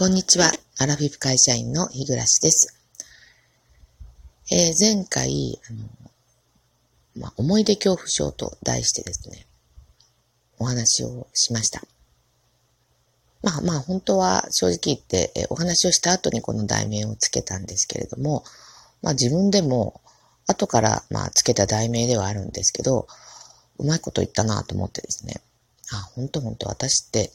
こんにちは。アラフィフ会社員の日暮です。えー、前回、あの、まあ、思い出恐怖症と題してですね、お話をしました。まあまあ本当は正直言って、え、お話をした後にこの題名をつけたんですけれども、まあ自分でも後からまあつけた題名ではあるんですけど、うまいこと言ったなと思ってですね、あ、本当本当私って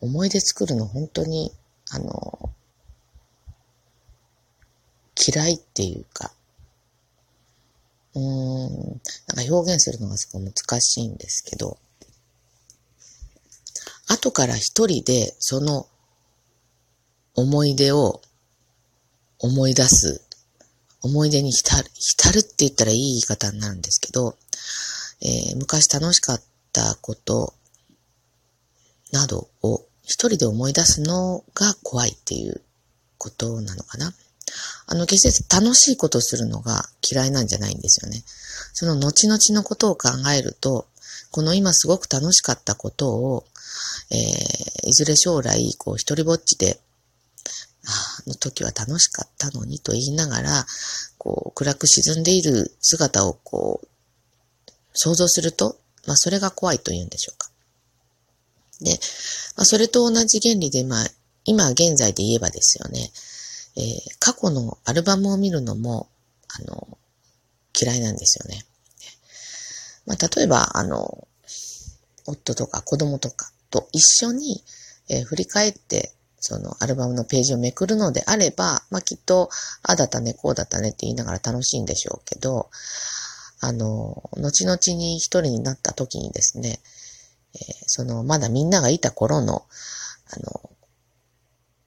思い出作るの本当に、あの、嫌いっていうか、うーん、なんか表現するのがすごい難しいんですけど、後から一人でその思い出を思い出す、思い出に浸る、浸るって言ったらいい言い方になるんですけど、えー、昔楽しかったことなどを一人で思い出すのが怖いっていうことなのかな。あの、決して楽しいことをするのが嫌いなんじゃないんですよね。その後々のことを考えると、この今すごく楽しかったことを、えー、いずれ将来、こう、一人ぼっちで、あの時は楽しかったのにと言いながら、こう、暗く沈んでいる姿をこう、想像すると、まあ、それが怖いと言うんでしょうか。で、まあ、それと同じ原理で、まあ、今現在で言えばですよね、えー、過去のアルバムを見るのも、あの、嫌いなんですよね。まあ、例えば、あの、夫とか子供とかと一緒に、えー、振り返って、そのアルバムのページをめくるのであれば、まあ、きっと、ああだったね、こうだったねって言いながら楽しいんでしょうけど、あの、後々に一人になった時にですね、えー、その、まだみんながいた頃の、あの、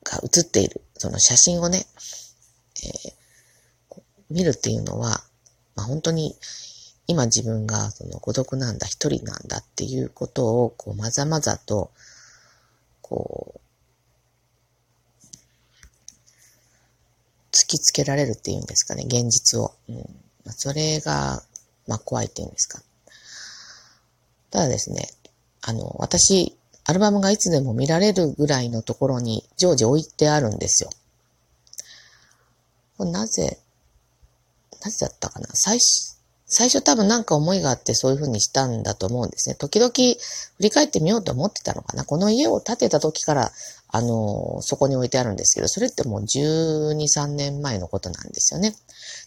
が映っている、その写真をね、えー、見るっていうのは、まあ、本当に、今自分がその孤独なんだ、一人なんだっていうことを、こう、まざまざと、こう、突きつけられるっていうんですかね、現実を。うんまあ、それが、まあ、怖いっていうんですか。ただですね、あの、私、アルバムがいつでも見られるぐらいのところに常時置いてあるんですよ。なぜ、なぜだったかな？最初、最初多分なんか思いがあってそういうふうにしたんだと思うんですね。時々振り返ってみようと思ってたのかな。この家を建てた時から、あの、そこに置いてあるんですけど、それってもう12、3年前のことなんですよね。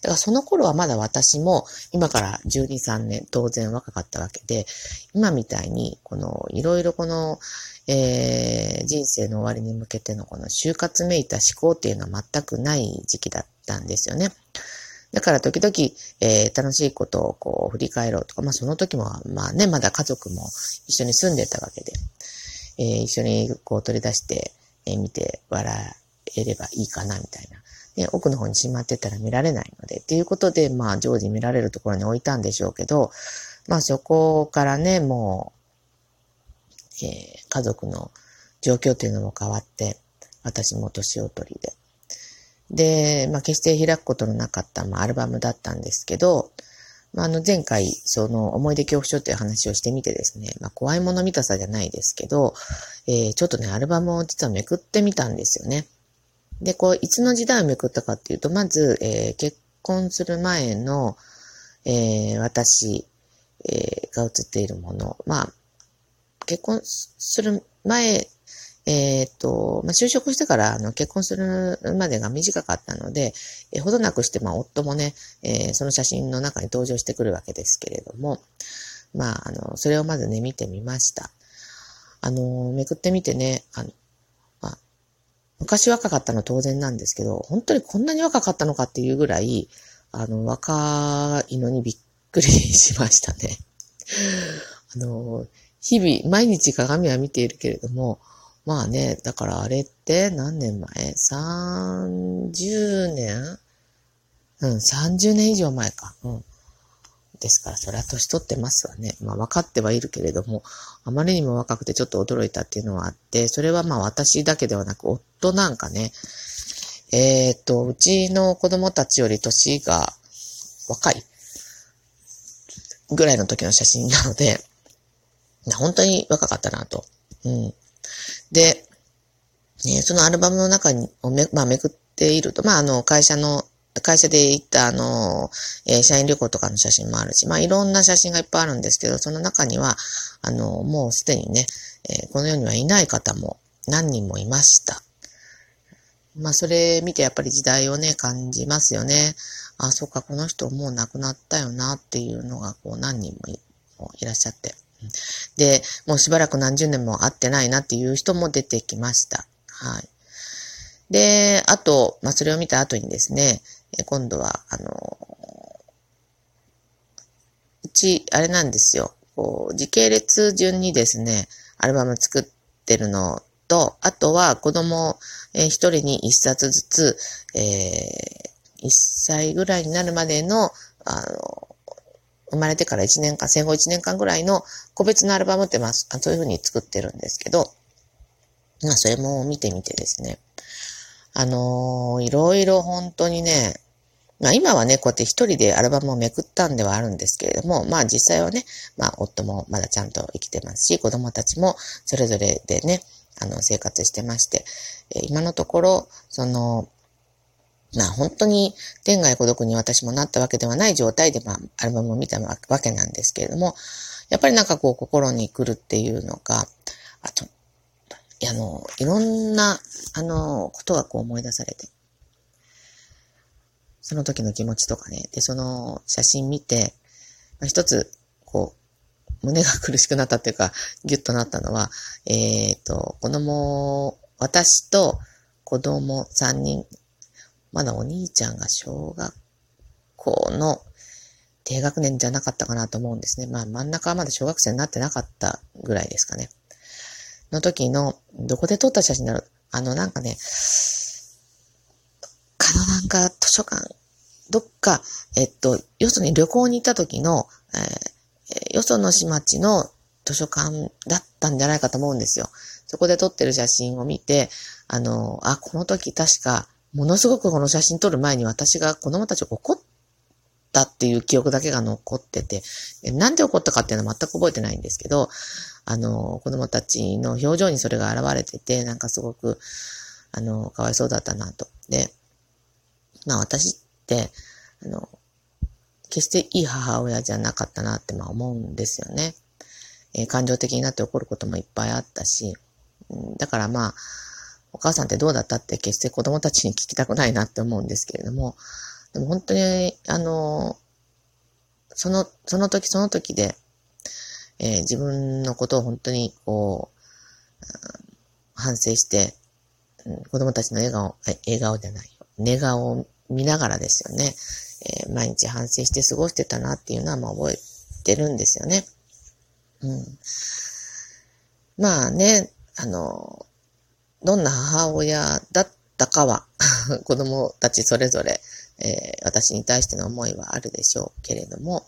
だからその頃はまだ私も今から12、3年当然若かったわけで、今みたいにこのいろいろこの、えー、人生の終わりに向けてのこの就活めいた思考っていうのは全くない時期だったんですよね。だから時々、えー、楽しいことをこう振り返ろうとか、まあその時もまあね、まだ家族も一緒に住んでたわけで、えー、一緒にこう取り出して、え、見て笑えればいいかなみたいな。ね、奥の方にしまってたら見られないので、っていうことで、まあ、常時見られるところに置いたんでしょうけど、まあ、そこからね、もう、えー、家族の状況というのも変わって、私も年を取りで。で、まあ、決して開くことのなかった、まあ、アルバムだったんですけど、まあ、あの、前回、その、思い出恐怖症という話をしてみてですね、まあ、怖いもの見たさじゃないですけど、えー、ちょっとね、アルバムを実はめくってみたんですよね。で、こう、いつの時代をめくったかっていうと、まず、えー、結婚する前の、えー、私、えー、が写っているもの。まあ、結婚する前、えっ、と、まあ、就職してから、あの、結婚するまでが短かったので、えー、ほどなくして、まあ、夫もね、えー、その写真の中に登場してくるわけですけれども、まあ、あの、それをまずね、見てみました。あの、めくってみてね、あの、あ昔若かったの当然なんですけど、本当にこんなに若かったのかっていうぐらい、あの、若いのにびっくりしましたね。あの、日々、毎日鏡は見ているけれども、まあね、だからあれって何年前 ?30 年うん、30年以上前か。うん。ですから、それは年取ってますわね。まあ分かってはいるけれども、あまりにも若くてちょっと驚いたっていうのはあって、それはまあ私だけではなく、夫なんかね、えっ、と、うちの子供たちより年が若いぐらいの時の写真なので、本当に若かったなと。うん。で、ね、そのアルバムの中に、め、まあ、めくっていると、まあ、あの、会社の、会社で行ったあの、えー、社員旅行とかの写真もあるし、まあ、いろんな写真がいっぱいあるんですけど、その中には、あの、もうすでにね、えー、この世にはいない方も何人もいました。まあ、それ見てやっぱり時代をね、感じますよね。あ、そっか、この人もう亡くなったよなっていうのが、こう、何人もいらっしゃって。で、もうしばらく何十年も会ってないなっていう人も出てきました。はい。で、あと、まあ、それを見た後にですね、今度は、あの、うち、あれなんですよ。こう、時系列順にですね、アルバム作ってるのと、あとは子供一人に一冊ずつ、えー、一歳ぐらいになるまでの、あの、生まれてから1年間、戦後1年間ぐらいの個別のアルバムってまあ、そういうふうに作ってるんですけど、まあ、それも見てみてですね。あのー、いろいろ本当にね、まあ今はね、こうやって一人でアルバムをめくったんではあるんですけれども、まあ実際はね、まあ夫もまだちゃんと生きてますし、子供たちもそれぞれでね、あの生活してまして、え今のところ、その、まあ本当に天涯孤独に私もなったわけではない状態で、まあアルバムを見たわけなんですけれども、やっぱりなんかこう心に来るっていうのか、あと、あの、いろんな、あの、ことがこう思い出されて、その時の気持ちとかね、で、その写真見て、まあ、一つ、こう、胸が苦しくなったっていうか、ギュッとなったのは、えっ、ー、と、子供、私と子供3人まだお兄ちゃんが小学校の低学年じゃなかったかなと思うんですね。まあ真ん中はまだ小学生になってなかったぐらいですかね。の時の、どこで撮った写真だろう。あのなんかね、かのなんか図書館、どっか、えっと、よそに旅行に行った時の、えー、よその市町の図書館だったんじゃないかと思うんですよ。そこで撮ってる写真を見て、あの、あ、この時確かものすごくこの写真撮る前に私が子供たちを怒ったっていう記憶だけが残ってて、なんで怒ったかっていうのは全く覚えてないんですけど、あの、子供たちの表情にそれが現れてて、なんかすごく、あの、かわいそうだったなと。で、まあ私って、あの、決していい母親じゃなかったなってまあ思うんですよね。えー、感情的になって怒ることもいっぱいあったし、だからまあ、お母さんってどうだったって決して子供たちに聞きたくないなって思うんですけれども、でも本当に、あの、その、その時その時で、えー、自分のことを本当にこう、反省して、うん、子供たちの笑顔、笑顔じゃないよ。寝顔を見ながらですよね。えー、毎日反省して過ごしてたなっていうのはまあ覚えてるんですよね。うん。まあね、あの、どんな母親だったかは 子供たちそれぞれ、えー、私に対しての思いはあるでしょうけれども、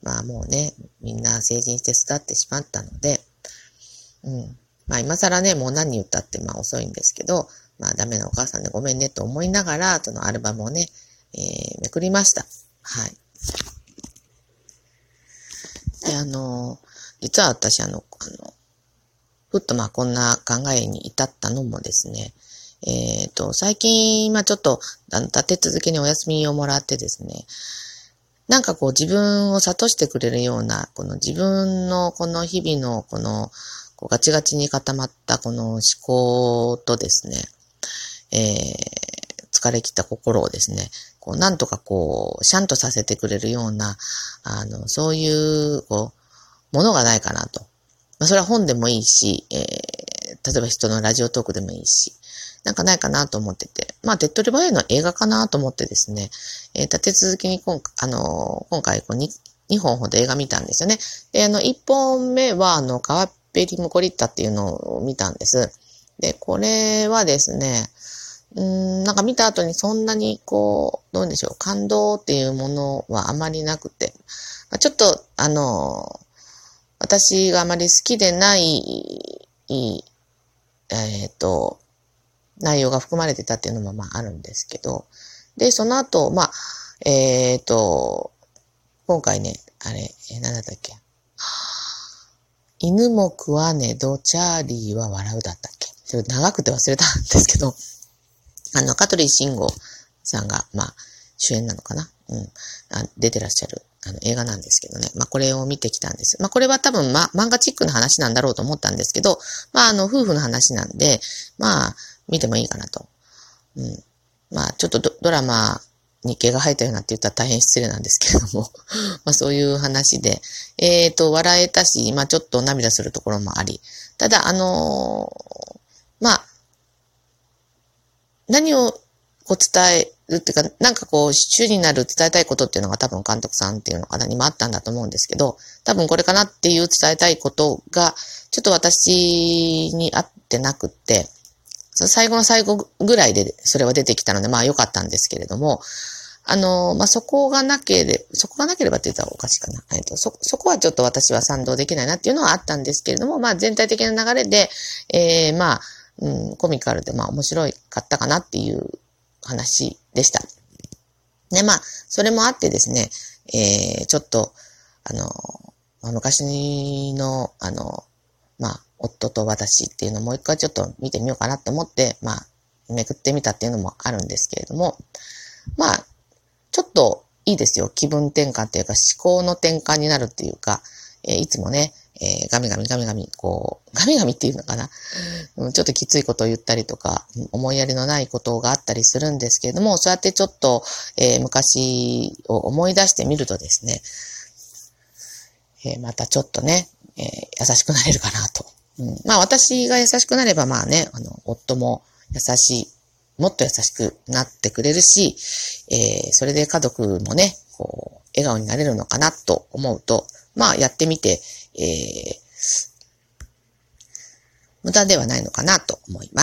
まあもうね、みんな成人して育ってしまったので、うん。まあ今更ね、もう何言ったってまあ遅いんですけど、まあダメなお母さんでごめんねと思いながら、そのアルバムをね、えー、めくりました。はい。で、あの、実は私あの、あの、ふっとまあこんな考えに至ったのもですね、えっ、ー、と、最近、まあちょっと、立て続けにお休みをもらってですね、なんかこう自分を諭してくれるような、この自分のこの日々のこの、こうガチガチに固まったこの思考とですね、えー、疲れ切った心をですね、こう、なんとかこう、シャンとさせてくれるような、あの、そういう、こう、ものがないかなと。まあ、それは本でもいいし、えー、例えば人のラジオトークでもいいし、なんかないかなと思ってて、まあ、手っ取り早いのは映画かなと思ってですね、えー、立て続けに今あのー、今回こう 2, 2本ほど映画見たんですよね。で、あの、1本目は、あの、カワッペリムコリッタっていうのを見たんです。で、これはですね、うん、なんか見た後にそんなにこう、どうでしょう、感動っていうものはあまりなくて、ちょっと、あの、私があまり好きでない、えっ、ー、と、内容が含まれてたっていうのもまああるんですけど、で、その後、まあ、えっ、ー、と、今回ね、あれ、え、なんだったっけ。犬も食わねど、チャーリーは笑うだったっけ。ちょっと長くて忘れたんですけど、あの、香取慎吾さんが、まあ、主演なのかなうん。あ出てらっしゃる、あの、映画なんですけどね。まあ、これを見てきたんです。まあ、これは多分、ま、漫画チックな話なんだろうと思ったんですけど、まあ、あの、夫婦の話なんで、まあ、見てもいいかなと。うん。まあ、ちょっとドラマに毛が生えたようなって言ったら大変失礼なんですけれども、まあそういう話で、えっ、ー、と、笑えたし、まあちょっと涙するところもあり、ただ、あのー、まあ、何をこう伝えるっていうか、なんかこう、主になる伝えたいことっていうのが多分監督さんっていうのかなにもあったんだと思うんですけど、多分これかなっていう伝えたいことが、ちょっと私に合ってなくって、最後の最後ぐらいでそれは出てきたので、まあ良かったんですけれども、あの、まあ、そこがなければ、そこがなければって言ったらおかしいかな。えっと、そ、そこはちょっと私は賛同できないなっていうのはあったんですけれども、まあ、全体的な流れで、ええー、まあ、うん、コミカルで、まあ、面白かったかなっていう話でした。で、まあ、それもあってですね、えー、ちょっと、あの、まあ、昔の、あの、まあ、夫と私っていうのをもう一回ちょっと見てみようかなと思って、まあ、めくってみたっていうのもあるんですけれども、まあ、ちょっといいですよ。気分転換っていうか思考の転換になるっていうか、えー、いつもね、えー、ガミガミガミガミ、こう、ガミガミっていうのかな、うん、ちょっときついことを言ったりとか、思いやりのないことがあったりするんですけれども、そうやってちょっと、えー、昔を思い出してみるとですね、えー、またちょっとね、え優しくなれるかなと。うん、まあ私が優しくなればまあね、あの、夫も優しいもっと優しくなってくれるし、えー、それで家族もね、こう、笑顔になれるのかなと思うと、まあやってみて、えー、無駄ではないのかなと思います。